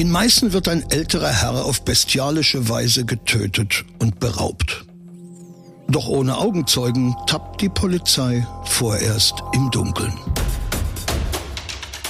In Meißen wird ein älterer Herr auf bestialische Weise getötet und beraubt. Doch ohne Augenzeugen tappt die Polizei vorerst im Dunkeln.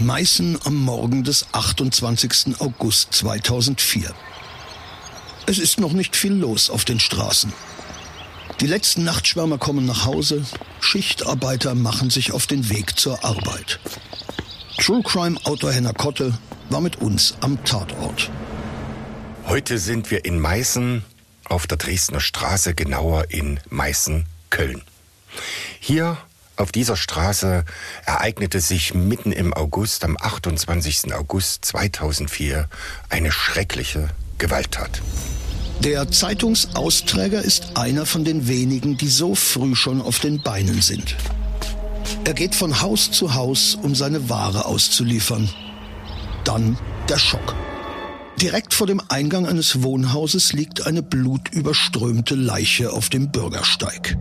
Meißen am Morgen des 28. August 2004. Es ist noch nicht viel los auf den Straßen. Die letzten Nachtschwärmer kommen nach Hause, Schichtarbeiter machen sich auf den Weg zur Arbeit. True Crime Autor Henner Kotte war mit uns am Tatort. Heute sind wir in Meißen auf der Dresdner Straße, genauer in Meißen-Köln. Hier auf dieser Straße ereignete sich mitten im August, am 28. August 2004, eine schreckliche Gewalttat. Der Zeitungsausträger ist einer von den wenigen, die so früh schon auf den Beinen sind. Er geht von Haus zu Haus, um seine Ware auszuliefern. Dann der Schock. Direkt vor dem Eingang eines Wohnhauses liegt eine blutüberströmte Leiche auf dem Bürgersteig.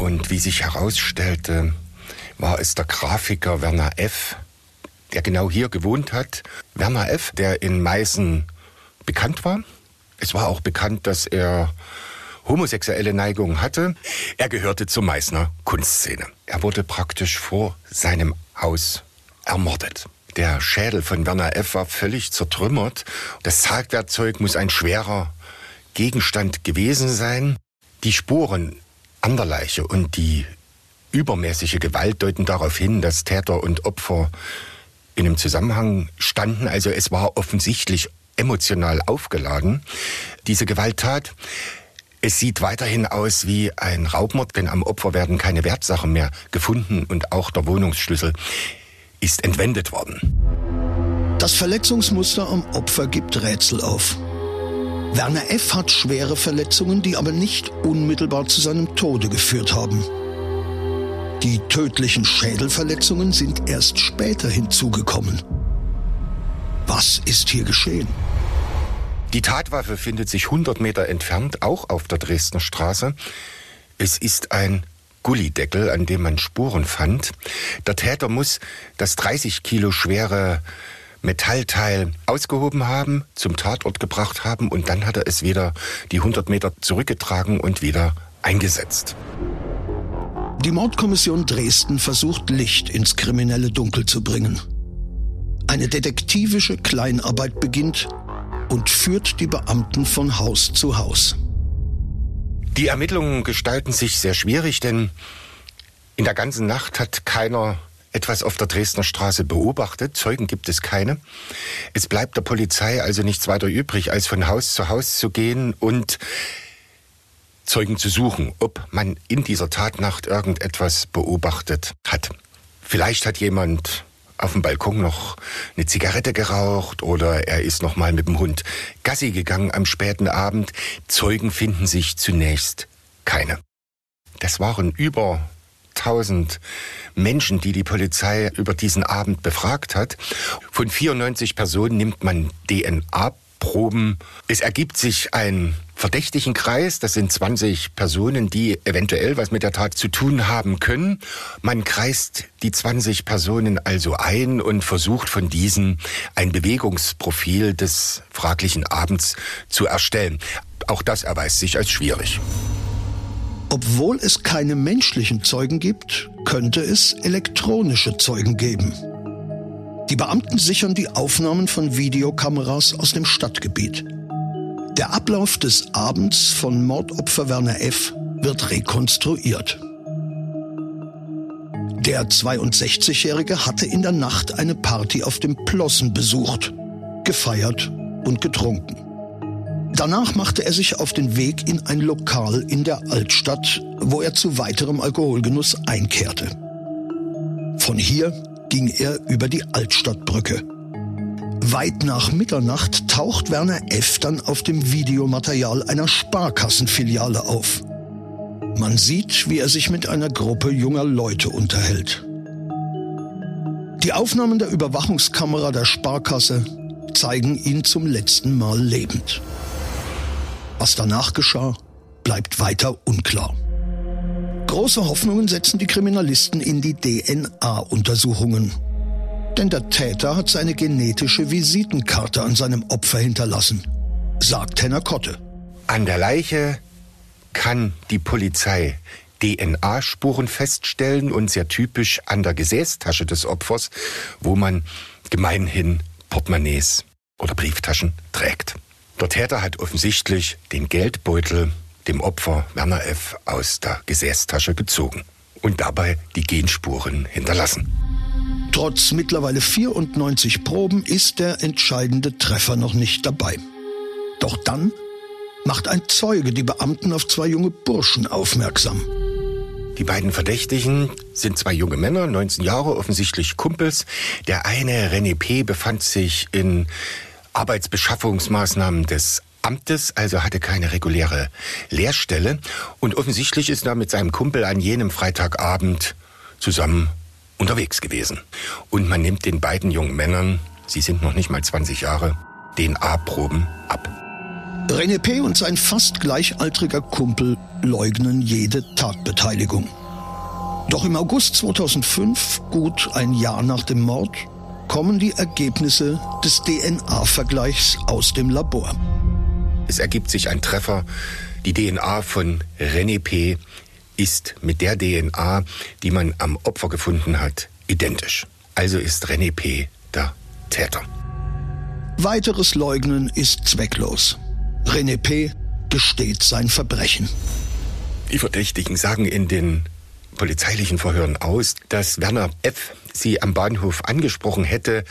Und wie sich herausstellte, war es der Grafiker Werner F., der genau hier gewohnt hat. Werner F., der in Meißen bekannt war. Es war auch bekannt, dass er homosexuelle Neigungen hatte. Er gehörte zur Meißner Kunstszene. Er wurde praktisch vor seinem Haus ermordet. Der Schädel von Werner F. war völlig zertrümmert. Das Zagwerkzeug muss ein schwerer Gegenstand gewesen sein. Die Spuren an der Leiche und die übermäßige Gewalt deuten darauf hin, dass Täter und Opfer in einem Zusammenhang standen. Also es war offensichtlich emotional aufgeladen, diese Gewalttat. Es sieht weiterhin aus wie ein Raubmord, denn am Opfer werden keine Wertsachen mehr gefunden und auch der Wohnungsschlüssel ist entwendet worden. Das Verletzungsmuster am Opfer gibt Rätsel auf. Werner F. hat schwere Verletzungen, die aber nicht unmittelbar zu seinem Tode geführt haben. Die tödlichen Schädelverletzungen sind erst später hinzugekommen. Was ist hier geschehen? Die Tatwaffe findet sich 100 Meter entfernt, auch auf der Dresdner Straße. Es ist ein Gullideckel, an dem man Spuren fand. Der Täter muss das 30 Kilo schwere Metallteil ausgehoben haben, zum Tatort gebracht haben und dann hat er es wieder die 100 Meter zurückgetragen und wieder eingesetzt. Die Mordkommission Dresden versucht Licht ins kriminelle Dunkel zu bringen. Eine detektivische Kleinarbeit beginnt und führt die Beamten von Haus zu Haus. Die Ermittlungen gestalten sich sehr schwierig, denn in der ganzen Nacht hat keiner etwas auf der Dresdner Straße beobachtet. Zeugen gibt es keine. Es bleibt der Polizei also nichts weiter übrig, als von Haus zu Haus zu gehen und Zeugen zu suchen, ob man in dieser Tatnacht irgendetwas beobachtet hat. Vielleicht hat jemand auf dem Balkon noch eine Zigarette geraucht oder er ist noch mal mit dem Hund Gassi gegangen am späten Abend. Zeugen finden sich zunächst keine. Das waren über 1000 Menschen, die die Polizei über diesen Abend befragt hat. Von 94 Personen nimmt man DNA Proben. Es ergibt sich ein verdächtigen Kreis, das sind 20 Personen, die eventuell was mit der Tat zu tun haben können. Man kreist die 20 Personen also ein und versucht von diesen ein Bewegungsprofil des fraglichen Abends zu erstellen. Auch das erweist sich als schwierig. Obwohl es keine menschlichen Zeugen gibt, könnte es elektronische Zeugen geben. Die Beamten sichern die Aufnahmen von Videokameras aus dem Stadtgebiet. Der Ablauf des Abends von Mordopfer Werner F. wird rekonstruiert. Der 62-Jährige hatte in der Nacht eine Party auf dem Plossen besucht, gefeiert und getrunken. Danach machte er sich auf den Weg in ein Lokal in der Altstadt, wo er zu weiterem Alkoholgenuss einkehrte. Von hier ging er über die Altstadtbrücke. Weit nach Mitternacht taucht Werner F. dann auf dem Videomaterial einer Sparkassenfiliale auf. Man sieht, wie er sich mit einer Gruppe junger Leute unterhält. Die Aufnahmen der Überwachungskamera der Sparkasse zeigen ihn zum letzten Mal lebend. Was danach geschah, bleibt weiter unklar. Große Hoffnungen setzen die Kriminalisten in die DNA-Untersuchungen. Denn der Täter hat seine genetische Visitenkarte an seinem Opfer hinterlassen, sagt Henner Kotte. An der Leiche kann die Polizei DNA-Spuren feststellen und sehr typisch an der Gesäßtasche des Opfers, wo man gemeinhin Portemonnaies oder Brieftaschen trägt. Der Täter hat offensichtlich den Geldbeutel dem Opfer Werner F. aus der Gesäßtasche gezogen und dabei die Genspuren hinterlassen. Trotz mittlerweile 94 Proben ist der entscheidende Treffer noch nicht dabei. Doch dann macht ein Zeuge die Beamten auf zwei junge Burschen aufmerksam. Die beiden Verdächtigen sind zwei junge Männer, 19 Jahre, offensichtlich Kumpels. Der eine, René P., befand sich in Arbeitsbeschaffungsmaßnahmen des Amtes, also hatte keine reguläre Lehrstelle. Und offensichtlich ist er mit seinem Kumpel an jenem Freitagabend zusammen unterwegs gewesen. Und man nimmt den beiden jungen Männern, sie sind noch nicht mal 20 Jahre, DNA-Proben ab. René P. und sein fast gleichaltriger Kumpel leugnen jede Tatbeteiligung. Doch im August 2005, gut ein Jahr nach dem Mord, kommen die Ergebnisse des DNA-Vergleichs aus dem Labor. Es ergibt sich ein Treffer. Die DNA von René P. ist mit der DNA, die man am Opfer gefunden hat, identisch. Also ist René P. der Täter. Weiteres Leugnen ist zwecklos. René P. gesteht sein Verbrechen. Die Verdächtigen sagen in den polizeilichen Verhören aus, dass Werner F. sie am Bahnhof angesprochen hätte,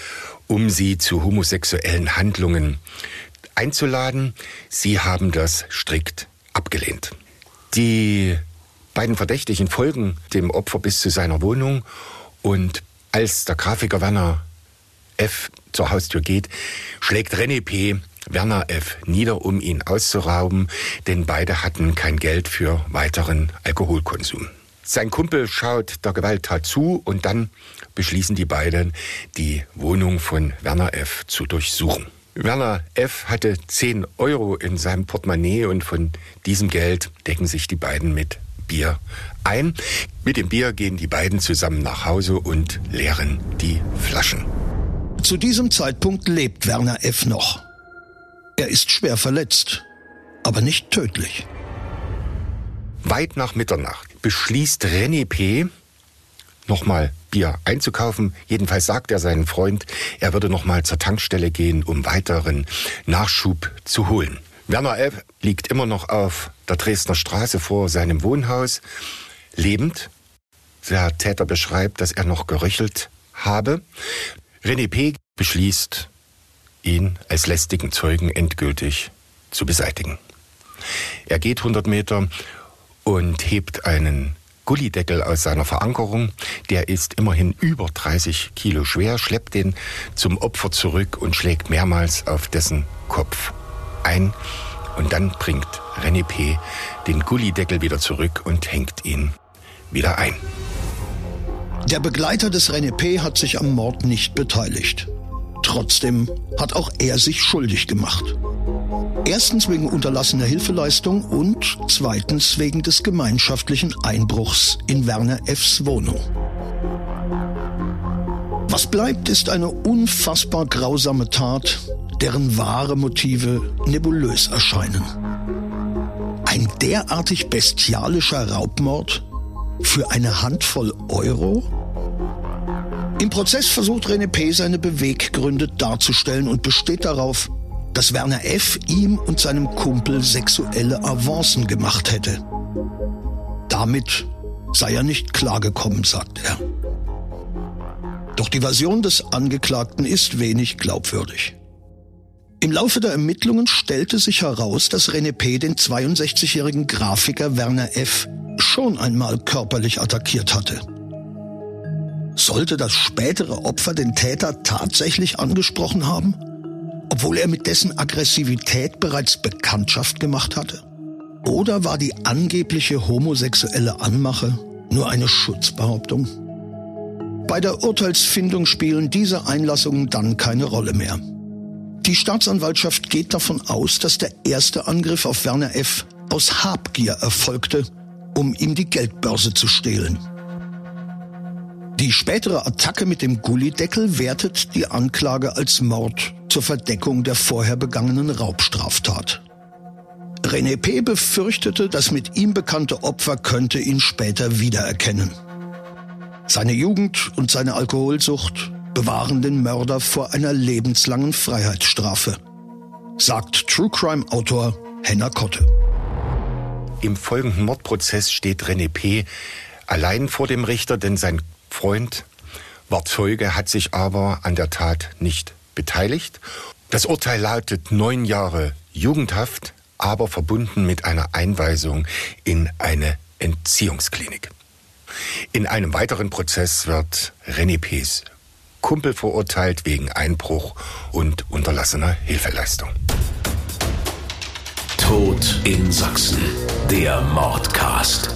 um sie zu homosexuellen Handlungen einzuladen. Sie haben das strikt abgelehnt. Die beiden Verdächtigen folgen dem Opfer bis zu seiner Wohnung und als der Grafiker Werner F. zur Haustür geht, schlägt René P. Werner F. nieder, um ihn auszurauben, denn beide hatten kein Geld für weiteren Alkoholkonsum. Sein Kumpel schaut der Gewalttat zu und dann beschließen die beiden, die Wohnung von Werner F. zu durchsuchen. Werner F. hatte 10 Euro in seinem Portemonnaie und von diesem Geld decken sich die beiden mit Bier ein. Mit dem Bier gehen die beiden zusammen nach Hause und leeren die Flaschen. Zu diesem Zeitpunkt lebt Werner F. noch. Er ist schwer verletzt, aber nicht tödlich. Weit nach Mitternacht beschließt René P. nochmal Bier einzukaufen. Jedenfalls sagt er seinen Freund, er würde nochmal zur Tankstelle gehen, um weiteren Nachschub zu holen. Werner F. liegt immer noch auf der Dresdner Straße vor seinem Wohnhaus, lebend. Der Täter beschreibt, dass er noch geröchelt habe. René P. beschließt, ihn als lästigen Zeugen endgültig zu beseitigen. Er geht 100 Meter und hebt einen Gullideckel aus seiner Verankerung. Der ist immerhin über 30 Kilo schwer, schleppt den zum Opfer zurück und schlägt mehrmals auf dessen Kopf ein. Und dann bringt René P. den Gullideckel wieder zurück und hängt ihn wieder ein. Der Begleiter des René P. hat sich am Mord nicht beteiligt. Trotzdem hat auch er sich schuldig gemacht. Erstens wegen unterlassener Hilfeleistung und zweitens wegen des gemeinschaftlichen Einbruchs in Werner F.s Wohnung. Was bleibt, ist eine unfassbar grausame Tat, deren wahre Motive nebulös erscheinen. Ein derartig bestialischer Raubmord für eine Handvoll Euro? Im Prozess versucht René P. seine Beweggründe darzustellen und besteht darauf, dass Werner F. ihm und seinem Kumpel sexuelle Avancen gemacht hätte. Damit sei er nicht klargekommen, sagt er. Doch die Version des Angeklagten ist wenig glaubwürdig. Im Laufe der Ermittlungen stellte sich heraus, dass René P. den 62-jährigen Grafiker Werner F. schon einmal körperlich attackiert hatte. Sollte das spätere Opfer den Täter tatsächlich angesprochen haben? Obwohl er mit dessen Aggressivität bereits Bekanntschaft gemacht hatte? Oder war die angebliche homosexuelle Anmache nur eine Schutzbehauptung? Bei der Urteilsfindung spielen diese Einlassungen dann keine Rolle mehr. Die Staatsanwaltschaft geht davon aus, dass der erste Angriff auf Werner F. aus Habgier erfolgte, um ihm die Geldbörse zu stehlen. Die spätere Attacke mit dem Gullideckel wertet die Anklage als Mord zur Verdeckung der vorher begangenen Raubstraftat. René P. befürchtete, das mit ihm bekannte Opfer könnte ihn später wiedererkennen. Seine Jugend und seine Alkoholsucht bewahren den Mörder vor einer lebenslangen Freiheitsstrafe, sagt True Crime Autor Henna Kotte. Im folgenden Mordprozess steht René P. allein vor dem Richter, denn sein Freund war Zeuge, hat sich aber an der Tat nicht beteiligt. Das Urteil lautet neun Jahre Jugendhaft, aber verbunden mit einer Einweisung in eine Entziehungsklinik. In einem weiteren Prozess wird René P.'s Kumpel verurteilt wegen Einbruch und unterlassener Hilfeleistung. Tod in Sachsen. Der Mordcast.